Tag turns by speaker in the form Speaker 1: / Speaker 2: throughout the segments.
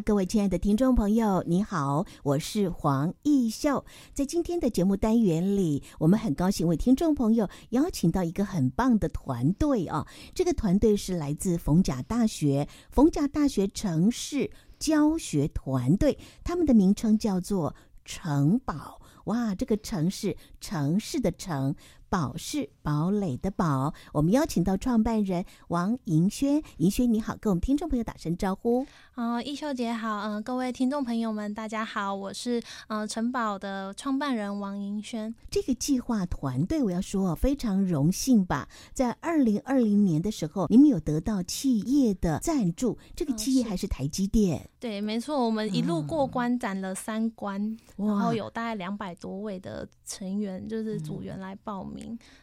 Speaker 1: 各位亲爱的听众朋友，你好，我是黄义秀。在今天的节目单元里，我们很高兴为听众朋友邀请到一个很棒的团队啊。这个团队是来自逢甲大学，逢甲大学城市教学团队，他们的名称叫做城堡。哇，这个城市，城市的城。堡是堡垒的堡，我们邀请到创办人王盈萱，盈萱你好，跟我们听众朋友打声招呼。
Speaker 2: 啊、呃，义秀姐好，嗯、呃，各位听众朋友们，大家好，我是呃城堡的创办人王盈轩。
Speaker 1: 这个计划团队，我要说非常荣幸吧，在二零二零年的时候，你们有得到企业的赞助，这个企业还是台积电。呃、
Speaker 2: 对，没错，我们一路过关斩了三关，嗯、然后有大概两百多位的成员，就是组员来报名。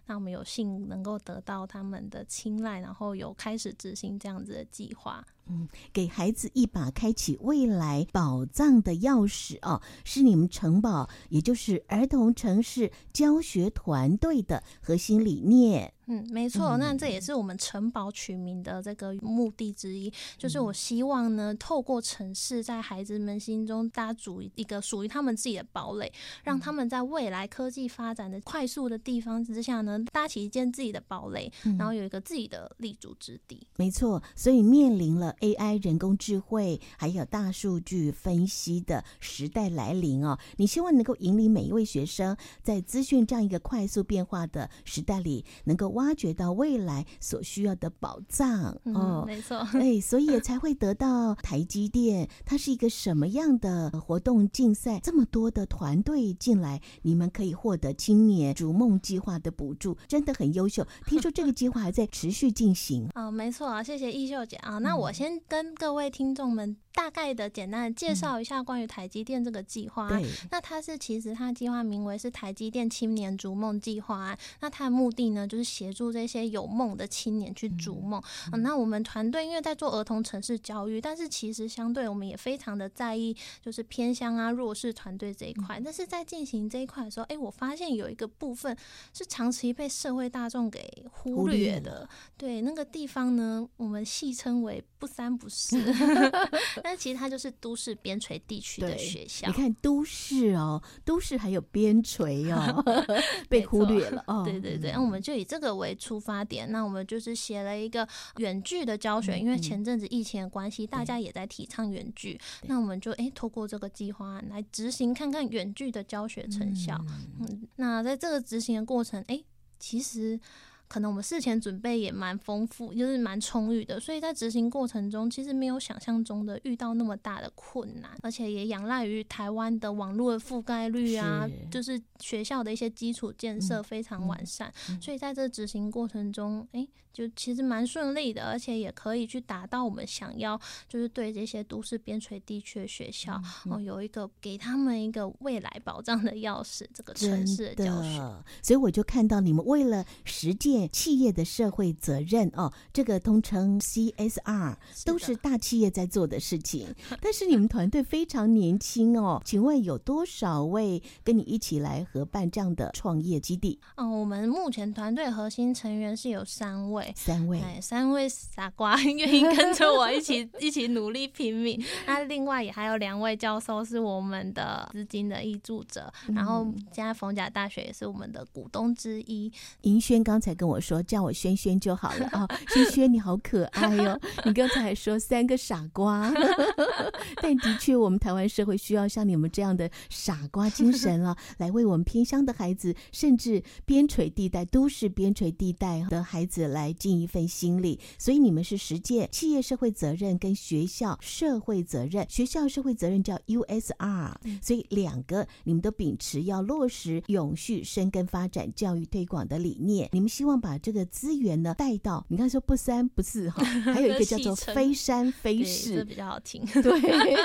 Speaker 2: 那我们有幸能够得到他们的青睐，然后有开始执行这样子的计划。
Speaker 1: 嗯，给孩子一把开启未来宝藏的钥匙哦，是你们城堡，也就是儿童城市教学团队的核心理念。
Speaker 2: 嗯，没错，那这也是我们城堡取名的这个目的之一，嗯、就是我希望呢，透过城市在孩子们心中搭筑一个属于他们自己的堡垒，让他们在未来科技发展的快速的地方之下呢，搭起一间自己的堡垒，嗯、然后有一个自己的立足之地。
Speaker 1: 没错，所以面临了 AI 人工智慧还有大数据分析的时代来临哦，你希望能够引领每一位学生在资讯这样一个快速变化的时代里，能够挖掘到未来所需要的宝藏哦，
Speaker 2: 嗯、没错，
Speaker 1: 哎，所以才会得到台积电。它是一个什么样的活动竞赛？这么多的团队进来，你们可以获得青年逐梦计划的补助，真的很优秀。听说这个计划还在持续进行。
Speaker 2: 啊、哦，没错啊，谢谢义秀姐啊。那我先跟各位听众们。大概的简单的介绍一下关于台积电这个计划。嗯、那它是其实它计划名为是台积电青年逐梦计划。那它的目的呢，就是协助这些有梦的青年去逐梦。嗯那我们团队因为在做儿童城市教育，但是其实相对我们也非常的在意，就是偏乡啊弱势团队这一块。嗯、但是在进行这一块的时候，哎、欸，我发现有一个部分是长期被社会大众给忽略的。对，那个地方呢，我们戏称为不三不四。但其实它就是都市边陲地区的学校。
Speaker 1: 你看都市哦，都市还有边陲哦，被忽略了哦。
Speaker 2: 对对对，那我们就以这个为出发点，那我们就是写了一个远距的教学，嗯、因为前阵子疫情的关系，嗯、大家也在提倡远距。那我们就哎，透过这个计划来执行，看看远距的教学成效。嗯，嗯，那在这个执行的过程，哎，其实。可能我们事前准备也蛮丰富，就是蛮充裕的，所以在执行过程中，其实没有想象中的遇到那么大的困难，而且也仰赖于台湾的网络的覆盖率啊，是就是学校的一些基础建设非常完善，嗯嗯、所以在这执行过程中，哎、欸，就其实蛮顺利的，而且也可以去达到我们想要，就是对这些都市边陲地区的学校，哦，有一个给他们一个未来保障的钥匙，这个城市的教学，
Speaker 1: 所以我就看到你们为了实践。企业的社会责任哦，这个通称 CSR，都是大企业在做的事情。是 但是你们团队非常年轻哦，请问有多少位跟你一起来合办这样的创业基地？
Speaker 2: 嗯，我们目前团队核心成员是有三位，
Speaker 1: 三位，哎
Speaker 2: 三位傻瓜愿意跟着我一起 一起努力拼命。那另外也还有两位教授是我们的资金的挹注者，嗯、然后现在逢甲大学也是我们的股东之一。
Speaker 1: 银轩刚才跟跟我说叫我萱萱就好了啊，萱萱你好可爱哟！你刚才还说三个傻瓜，但的确我们台湾社会需要像你们这样的傻瓜精神啊，来为我们偏乡的孩子，甚至边陲地带、都市边陲地带的孩子来尽一份心力。所以你们是实践企业社会责任跟学校社会责任，学校社会责任叫 USR，所以两个你们都秉持要落实永续、深耕发展、教育推广的理念，你们希望。望把这个资源呢带到。你刚才说不三不四哈，还有一个叫做 非山非市，
Speaker 2: 这比较好听。
Speaker 1: 对，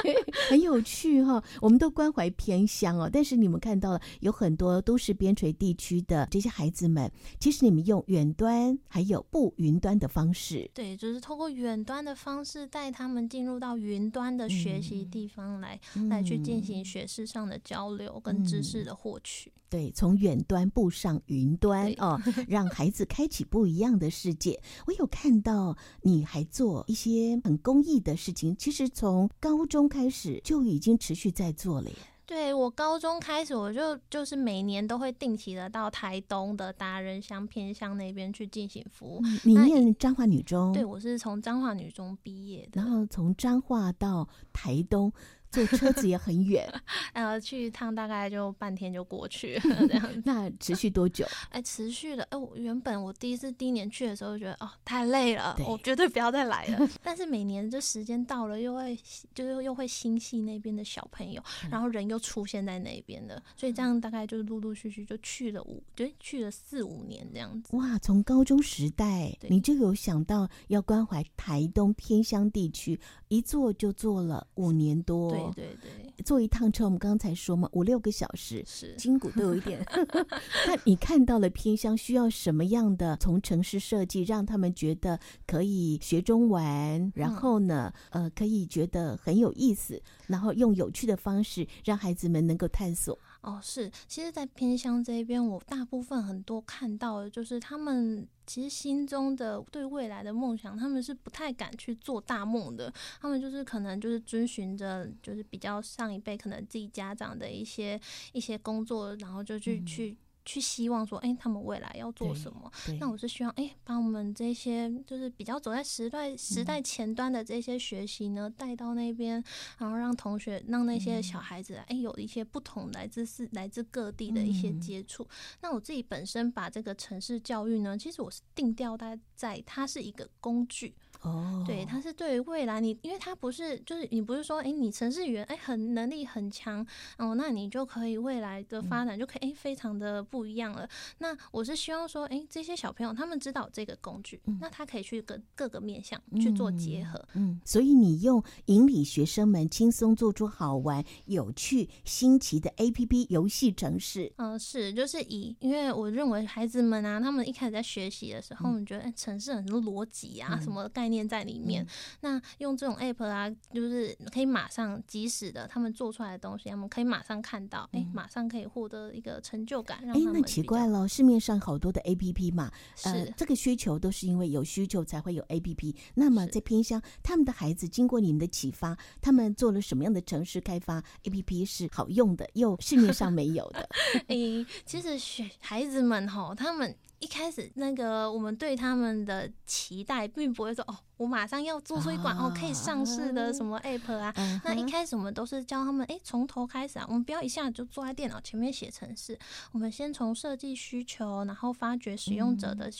Speaker 1: 很有趣哈。我们都关怀偏乡哦，但是你们看到了有很多都市边陲地区的这些孩子们，其实你们用远端还有不云端的方式，
Speaker 2: 对，就是通过远端的方式带他们进入到云端的学习地方来，嗯、来去进行学识上的交流跟知识的获取。
Speaker 1: 嗯、对，从远端步上云端哦，让孩子开启不一样的世界。我有看到你还做一些很公益的事情，其实从高中开始就已经持续在做了耶。
Speaker 2: 对，我高中开始，我就就是每年都会定期的到台东的达人乡偏乡那边去进行服务。
Speaker 1: 嗯、你念彰化女中？
Speaker 2: 对，我是从彰化女中毕业的，
Speaker 1: 然后从彰化到台东。坐车子也很远，
Speaker 2: 呃，去一趟大概就半天就过去了，这样。
Speaker 1: 那持续多久？
Speaker 2: 哎，持续了。哎，我原本我第一次第一年去的时候，觉得哦太累了，我绝对不要再来了。但是每年这时间到了，又会就是又会心系那边的小朋友，然后人又出现在那边的，所以这样大概就陆陆续续就去了五，就，去了四五年这样子。
Speaker 1: 哇，从高中时代你就有想到要关怀台东偏乡地区，一坐就坐了五年多。
Speaker 2: 对对对对，
Speaker 1: 坐一趟车，我们刚才说嘛，五六个小时，
Speaker 2: 是
Speaker 1: 筋骨都有一点。那你看到了偏乡需要什么样的从城市设计，让他们觉得可以学中文，然后呢，呃，可以觉得很有意思，然后用有趣的方式让孩子们能够探索。
Speaker 2: 哦，是，其实，在偏乡这边，我大部分很多看到的就是他们其实心中的对未来的梦想，他们是不太敢去做大梦的，他们就是可能就是遵循着就是比较上一辈可能自己家长的一些一些工作，然后就去、嗯、去。去希望说，哎、欸，他们未来要做什么？那我是希望，哎、欸，把我们这些就是比较走在时代时代前端的这些学习呢，带到那边，然后让同学让那些小孩子，哎、欸，有一些不同来自是来自各地的一些接触。那我自己本身把这个城市教育呢，其实我是定调在在它是一个工具。哦，oh. 对，他是对于未来你，因为他不是，就是你不是说，哎，你城市语言，哎，很能力很强，哦，那你就可以未来的发展就可以，哎，非常的不一样了。那我是希望说，哎，这些小朋友他们知道这个工具，嗯、那他可以去跟各个面向去做结合。嗯，
Speaker 1: 嗯，所以你用引领学生们轻松做出好玩、有趣、新奇的 APP 游戏城市。
Speaker 2: 嗯，是，就是以，因为我认为孩子们啊，他们一开始在学习的时候，我们、嗯、觉得，哎，程式很多逻辑啊，嗯、什么概念。念在里面，嗯、那用这种 app 啊，就是可以马上及时的，他们做出来的东西，他们可以马上看到，哎、嗯，马上可以获得一个成就感。哎，
Speaker 1: 那奇怪了，市面上好多的 app 嘛，
Speaker 2: 是、
Speaker 1: 呃、这个需求都是因为有需求才会有 app。那么在偏乡，他们的孩子经过你们的启发，他们做了什么样的城市开发 app 是好用的，又市面上没有的？
Speaker 2: 哎，其实学孩子们哈，他们一开始那个我们对他们的期待，并不会说哦。我马上要做出一款哦可以上市的什么 app 啊？那一开始我们都是教他们，哎，从头开始啊，我们不要一下子就坐在电脑前面写程式，我们先从设计需求，然后发掘使用者的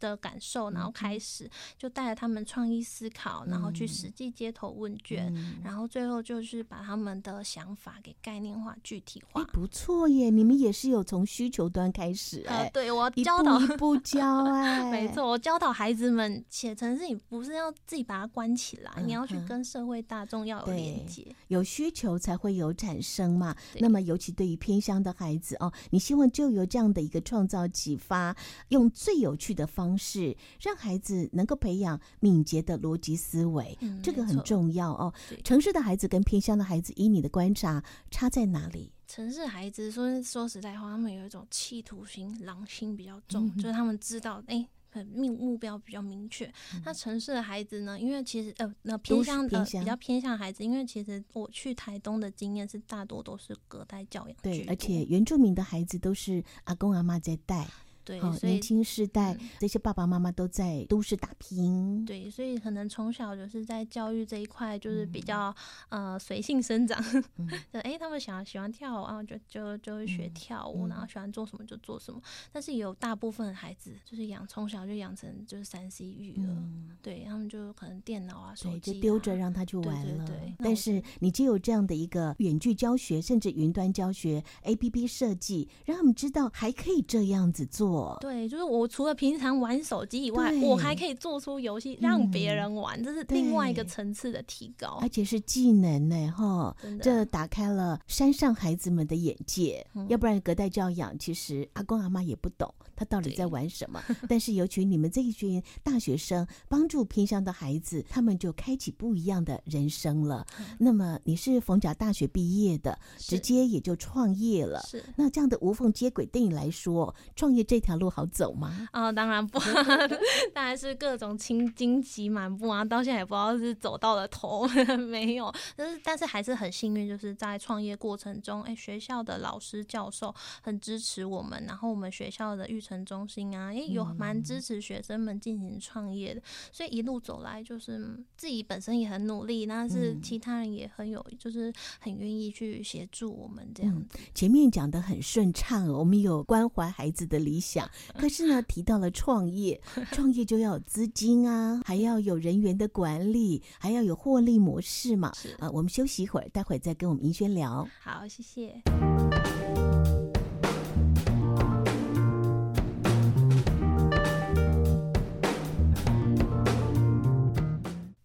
Speaker 2: 的感受，然后开始就带着他们创意思考，然后去实际街头问卷，然后最后就是把他们的想法给概念化、具体化。
Speaker 1: 不错耶，你们也是有从需求端开始哎，
Speaker 2: 对我教导
Speaker 1: 一步一步教哎，
Speaker 2: 没错，我教导孩子们写程式，你不是要。自己把它关起来，你要去跟社会大众要有连接，
Speaker 1: 有需求才会有产生嘛。那么，尤其对于偏乡的孩子哦，你希望就有这样的一个创造启发，用最有趣的方式，让孩子能够培养敏捷的逻辑思维，嗯、这个很重要哦。城市的孩子跟偏乡的孩子，以你的观察，差在哪里？
Speaker 2: 城市孩子说说实在话，他们有一种企图心、狼心比较重，嗯、就是他们知道，哎。目目标比较明确。那城市的孩子呢？因为其实呃，那偏向呃比较偏向孩子，因为其实我去台东的经验是大多都是隔代教养，
Speaker 1: 对，而且原住民的孩子都是阿公阿妈在带。
Speaker 2: 对，
Speaker 1: 哦、年轻世代、嗯、这些爸爸妈妈都在都市打拼，
Speaker 2: 对，所以可能从小就是在教育这一块就是比较、嗯、呃随性生长，嗯、就哎、欸、他们想要喜欢跳舞啊，就就就会学跳舞，嗯、然后喜欢做什么就做什么。但是有大部分孩子就是养从小就养成就是三 C 育儿，嗯、对他们就可能电脑啊手机、啊、
Speaker 1: 就丢着让他去玩了。
Speaker 2: 对，对，对，
Speaker 1: 但是你既有这样的一个远距教学，甚至云端教学 APP 设计，让他们知道还可以这样子做。作。
Speaker 2: 对，就是我除了平常玩手机以外，我还可以做出游戏让别人玩，嗯，这是另外一个层次的提高，
Speaker 1: 而且是技能呢，哈，这打开了山上孩子们的眼界。嗯，要不然隔代教养，其实阿公阿妈也不懂他到底在玩什么。但是尤其你们这一群大学生，帮助偏乡的孩子，他们就开启不一样的人生了。嗯，那么你是逢甲大学毕业的，直接也就创业了。是，那这样的无缝接轨对你来说，创业这条路好走吗？
Speaker 2: 啊，哦，当然不，当然是各种青荆棘满布啊，到现在也不知道是走到了头 没有。但是，但是还是很幸运，就是在创业过程中，哎，学校的老师教授很支持我们，然后我们学校的育成中心啊，也有蛮支持学生们进行创业的。所以一路走来，就是自己本身也很努力，那是其他人也很有，就是很愿意去协助我们这样。嗯，
Speaker 1: 前面讲的很顺畅，我们有关怀孩子的理想，可是呢，提到了创业，创业就要有资金啊，还要有人员的管理，还要有获利模式嘛。啊、呃，我们休息一会儿，待会儿再跟我们银轩聊。
Speaker 2: 好，谢谢。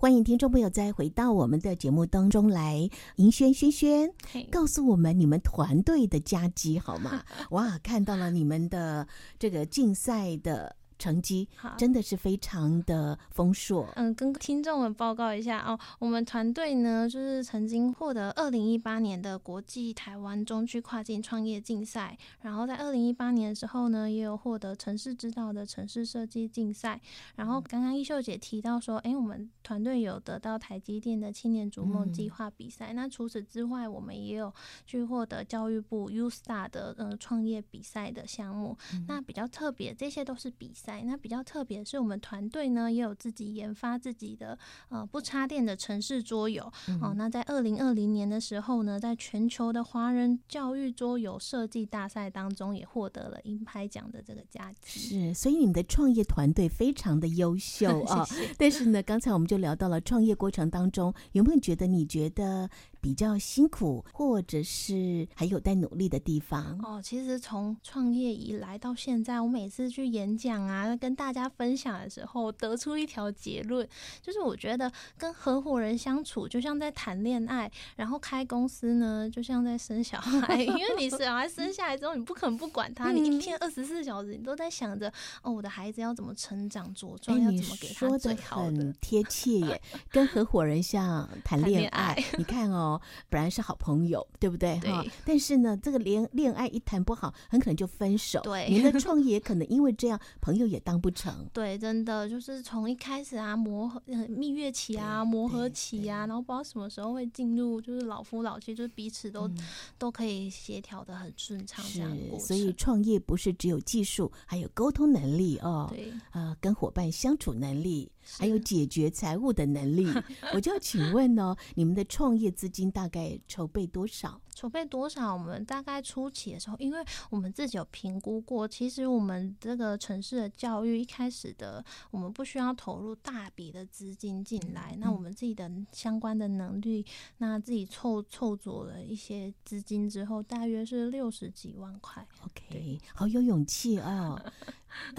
Speaker 1: 欢迎听众朋友再回到我们的节目当中来，银轩轩轩，告诉我们你们团队的佳绩好吗？哇，看到了你们的这个竞赛的。成绩真的是非常的丰硕。
Speaker 2: 嗯，跟听众们报告一下哦，我们团队呢，就是曾经获得二零一八年的国际台湾中区跨境创业竞赛，然后在二零一八年的时候呢，也有获得城市之道的城市设计竞赛。然后刚刚一秀姐提到说，哎，我们团队有得到台积电的青年逐梦计划比赛。嗯。那除此之外，我们也有去获得教育部 U Star 的呃创业比赛的项目。嗯。那比较特别，这些都是比赛。那比较特别是我们团队呢，也有自己研发自己的呃不插电的城市桌游。嗯、哦，那在二零二零年的时候呢，在全球的华人教育桌游设计大赛当中，也获得了银牌奖的这个佳绩。
Speaker 1: 是，所以你们的创业团队非常的优秀 啊。但是呢，刚才我们就聊到了创业过程当中，有没有觉得你觉得比较辛苦，或者是还有待努力的地方？
Speaker 2: 哦，其实从创业以来到现在，我每次去演讲啊，跟大家分享的时候，得出一条结论，就是我觉得跟合伙人相处就像在谈恋爱，然后开公司呢就像在生小孩，因为你小孩生下来之后，你不可能不管他，你一天二十四小时你都在想着哦，我的孩子要怎么成长茁壮，要怎么给他最好的。
Speaker 1: 很贴切耶，跟合伙人像谈恋爱，你看哦。本来是好朋友，对不对？哈，但是呢，这个恋恋爱一谈不好，很可能就分手。对，你的 创业可能因为这样，朋友也当不成。
Speaker 2: 对，真的就是从一开始啊，磨合、蜜月期啊，磨合期啊，然后不知道什么时候会进入，就是老夫老妻，就是彼此都、嗯、都可以协调的很顺畅。是，
Speaker 1: 所以创业不是只有技术，还有沟通能力哦。对，啊、呃，跟伙伴相处能力。还有解决财务的能力，我就要请问哦，你们的创业资金大概筹备多少？
Speaker 2: 筹备多少？我们大概初期的时候，因为我们自己有评估过，其实我们这个城市的教育一开始的，我们不需要投入大笔的资金进来，嗯，那我们自己的相关的能力，那自己凑凑足了一些资金之后，大约是六十几万块。
Speaker 1: OK，好有勇气哦。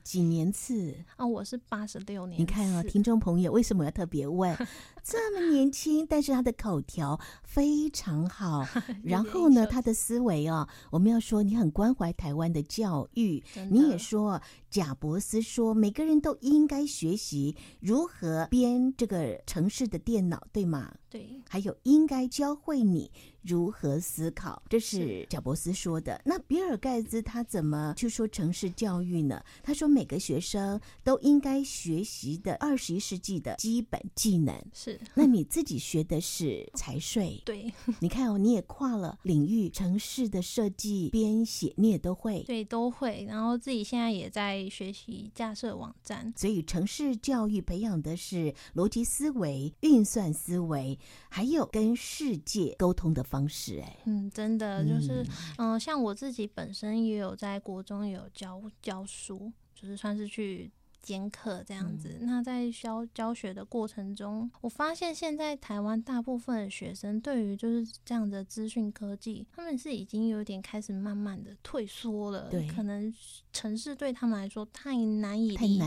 Speaker 1: 几年次
Speaker 2: 啊？我是八十六年。
Speaker 1: 你看啊，听众朋友，为什么要特别问？这么年轻，但是他的口条非常好。然后呢，他的思维哦，我们要说你很关怀台湾的教育。你也说，贾伯斯说，每个人都应该学习如何编这个城市的电脑，对吗？
Speaker 2: 对。
Speaker 1: 还有，应该教会你。如何思考？这是贾伯斯说的。那比尔盖茨他怎么去说城市教育呢？他说每个学生都应该学习的二十一世纪的基本技能。
Speaker 2: 是。
Speaker 1: 那你自己学的是财税？
Speaker 2: 对。
Speaker 1: 你看哦，你也跨了领域，城市的设计、编写你也都会。
Speaker 2: 对，都会。然后自己现在也在学习架设网站。
Speaker 1: 所以城市教育培养的是逻辑思维、运算思维，还有跟世界沟通的方式哎，
Speaker 2: 嗯，真的就是，嗯、呃，像我自己本身也有在国中也有教教书，就是算是去兼课这样子。嗯、那在教教学的过程中，我发现现在台湾大部分的学生对于就是这样的资讯科技，他们是已经有点开始慢慢的退缩了。对，可能城市对他们来说太难以理解。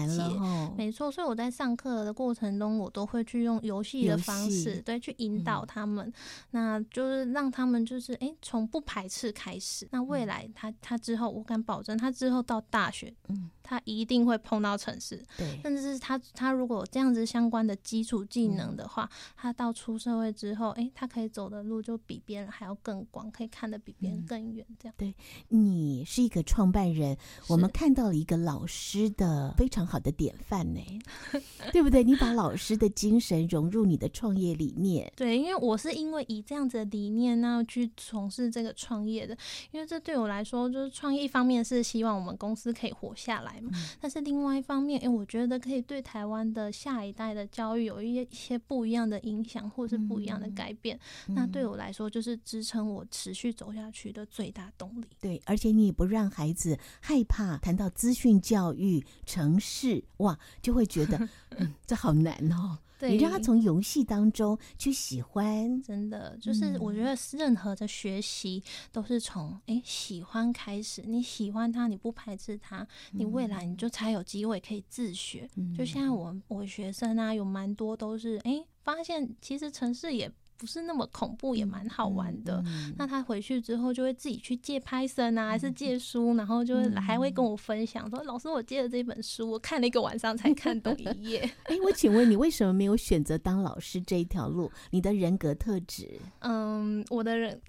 Speaker 2: 没错，所以我在上课的过程中，我都会去用游戏的方式，对，去引导他们。嗯、那就是让他们就是哎，从不排斥开始。那未来他他之后，我敢保证，他之后到大学，嗯。他一定会碰到程式，对，甚至是他他如果有这样子相关的基础技能的话，嗯、他到出社会之后，哎、欸，他可以走的路就比别人还要更广，可以看得比别人更远。这样，
Speaker 1: 对，你是一个创办人，我们看到了一个老师的非常好的典范呢，对不对？你把老师的精神融入你的创业理念，
Speaker 2: 对，因为我是因为以这样子的理念那去从事这个创业的，因为这对我来说就是创业一方面是希望我们公司可以活下来嘛。但是另外一方面，哎，我觉得可以对台湾的下一代的教育有一些一些不一样的影响，或是不一样的改变。嗯、那对我来说，就是支撑我持续走下去的最大动力。
Speaker 1: 对，而且你也不让孩子害怕谈到资讯教育、城市，哇，就会觉得，嗯，这好难哦。对，你让他从游戏当中去喜欢，
Speaker 2: 真的就是我觉得任何的学习都是从哎喜欢开始。你喜欢他，你不排斥他，你未来你就才有机会可以自学。就像我我学生啊，有蛮多都是哎发现其实城市也。不是那么恐怖，也蛮好玩的。那他回去之后就会自己去借 Python 啊，还是借书，然后就会还会跟我分享说：“嗯、老师，我借了这本书，我看了一个晚上才看懂一页。”
Speaker 1: 哎，我请问你为什么没有选择当老师这一条路？你的人格特质？
Speaker 2: 嗯，我的人。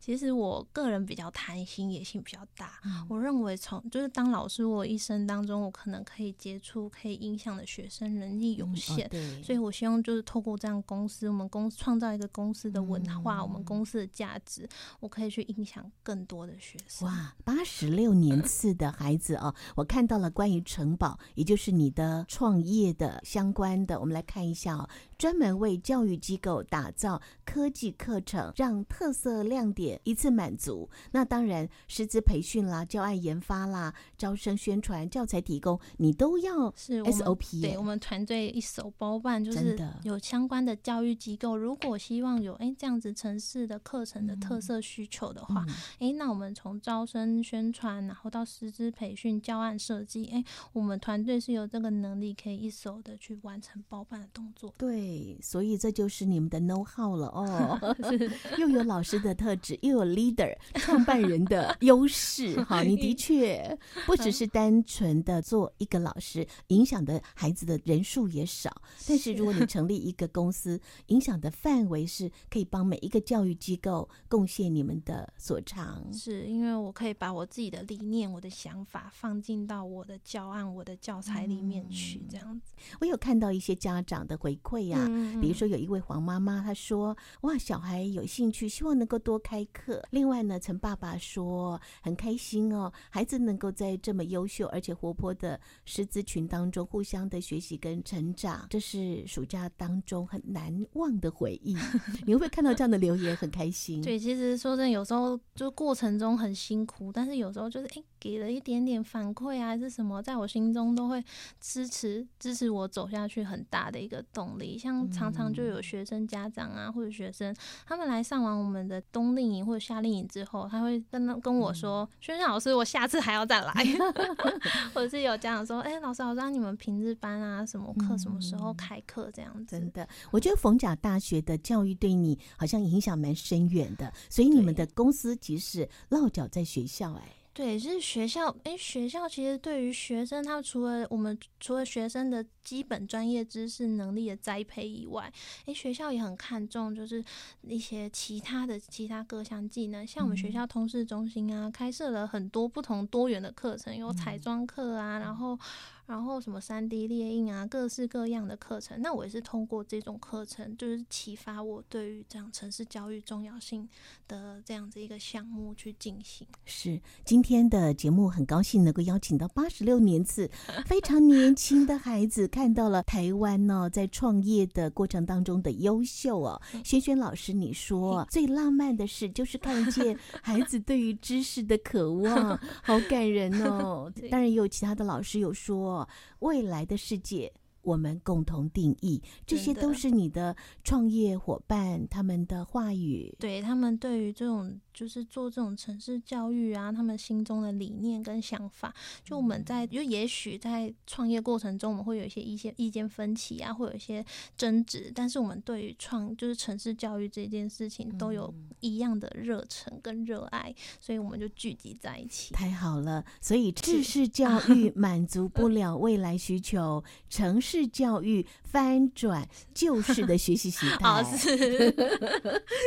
Speaker 2: 其实我个人比较贪心，野心比较大。嗯、我认为从就是当老师，我一生当中我可能可以接触、可以影响的学生能力有限，嗯哦、所以我希望就是透过这样公司，我们公司创造一个公司的文化，嗯、我们公司的价值，我可以去影响更多的学生。
Speaker 1: 哇，八十六年次的孩子哦，我看到了关于城堡，也就是你的创业的相关的，我们来看一下哦。专门为教育机构打造科技课程，让特色亮点一次满足。那当然，师资培训啦、教案研发啦、招生宣传、教材提供，你都要是 SOP。
Speaker 2: 对，我们团队一手包办，就是有相关的教育机构，如果希望有哎这样子城市的课程的特色需求的话，哎、嗯，那我们从招生宣传，然后到师资培训、教案设计，哎，我们团队是有这个能力，可以一手的去完成包办的动作。
Speaker 1: 对。所以这就是你们的 know how 了哦，又有老师的特质，又有 leader 创办人的优势。好，你的确不只是单纯的做一个老师，影响的孩子的人数也少。但是如果你成立一个公司，影响的范围是可以帮每一个教育机构贡献你们的所长。
Speaker 2: 是因为我可以把我自己的理念、我的想法放进到我的教案、我的教材里面去，这样子。
Speaker 1: 我有看到一些家长的回馈呀、啊。嗯，比如说有一位黄妈妈，她说：“哇，小孩有兴趣，希望能够多开课。”另外呢，陈爸爸说：“很开心哦，孩子能够在这么优秀而且活泼的师资群当中互相的学习跟成长，这是暑假当中很难忘的回忆。”你会不会看到这样的留言很开心？
Speaker 2: 对，其实说真的，有时候就过程中很辛苦，但是有时候就是哎，给了一点点反馈啊，还是什么，在我心中都会支持支持我走下去很大的一个动力，像。常常就有学生家长啊，或者学生，他们来上完我们的冬令营或者夏令营之后，他会跟跟我说：“轩轩、嗯、老师，我下次还要再来。” 或者是有家长说：“哎、欸，老师，我让你们平日班啊，什么课什么时候开课这样子。”
Speaker 1: 真的，我觉得逢甲大学的教育对你好像影响蛮深远的，所以你们的公司即使落脚在学校、欸，哎。
Speaker 2: 对，就是学校。哎，学校其实对于学生，他除了我们除了学生的基本专业知识能力的栽培以外，哎，学校也很看重就是一些其他的其他各项技能。像我们学校通识中心啊，开设了很多不同多元的课程，有彩妆课啊，然后。然后什么三 D 列印啊，各式各样的课程，那我也是通过这种课程，就是启发我对于这样城市教育重要性的这样子一个项目去进行。
Speaker 1: 是今天的节目很高兴能够邀请到八十六年次非常年轻的孩子，看到了台湾呢，在创业的过程当中的优秀哦。轩轩老师，你说最浪漫的事就是看见孩子对于知识的渴望，好感人哦。当然也有其他的老师有说，未来的世界。我们共同定义，这些都是你的创业伙伴他们的话语。
Speaker 2: 对，他们对于这种就是做这种城市教育啊，他们心中的理念跟想法，就我们在就也许在创业过程中，我们会有一些一些意见分歧啊，会有一些争执，但是我们对于创就是城市教育这件事情都有一样的热忱跟热爱，所以我们就聚集在一起。
Speaker 1: 太好了，所以知识 教育满足不了未来需求，城市。教育翻转旧式的学习习 态，
Speaker 2: 好是，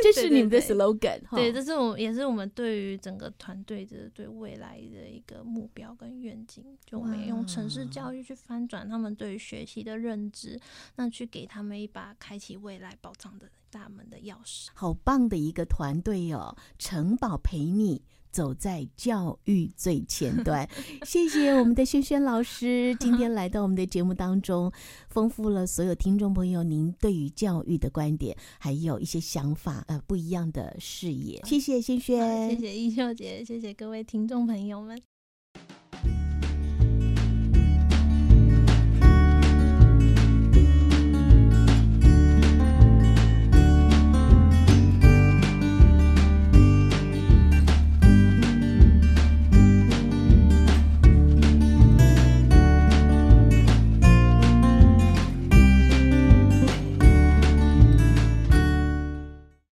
Speaker 1: 这是你们的 slogan。
Speaker 2: 对，这是我们也是我们对于整个团队的对未来的一个目标跟愿景。就我们用城市教育去翻转他们对于学习的认知，那去给他们一把开启未来宝藏的大门的钥匙。
Speaker 1: 好棒的一个团队哦，城堡陪你。走在教育最前端，谢谢我们的轩轩老师 今天来到我们的节目当中，丰富了所有听众朋友您对于教育的观点，还有一些想法呃不一样的视野。谢谢轩轩，
Speaker 2: 谢谢一秀姐，谢谢各位听众朋友们。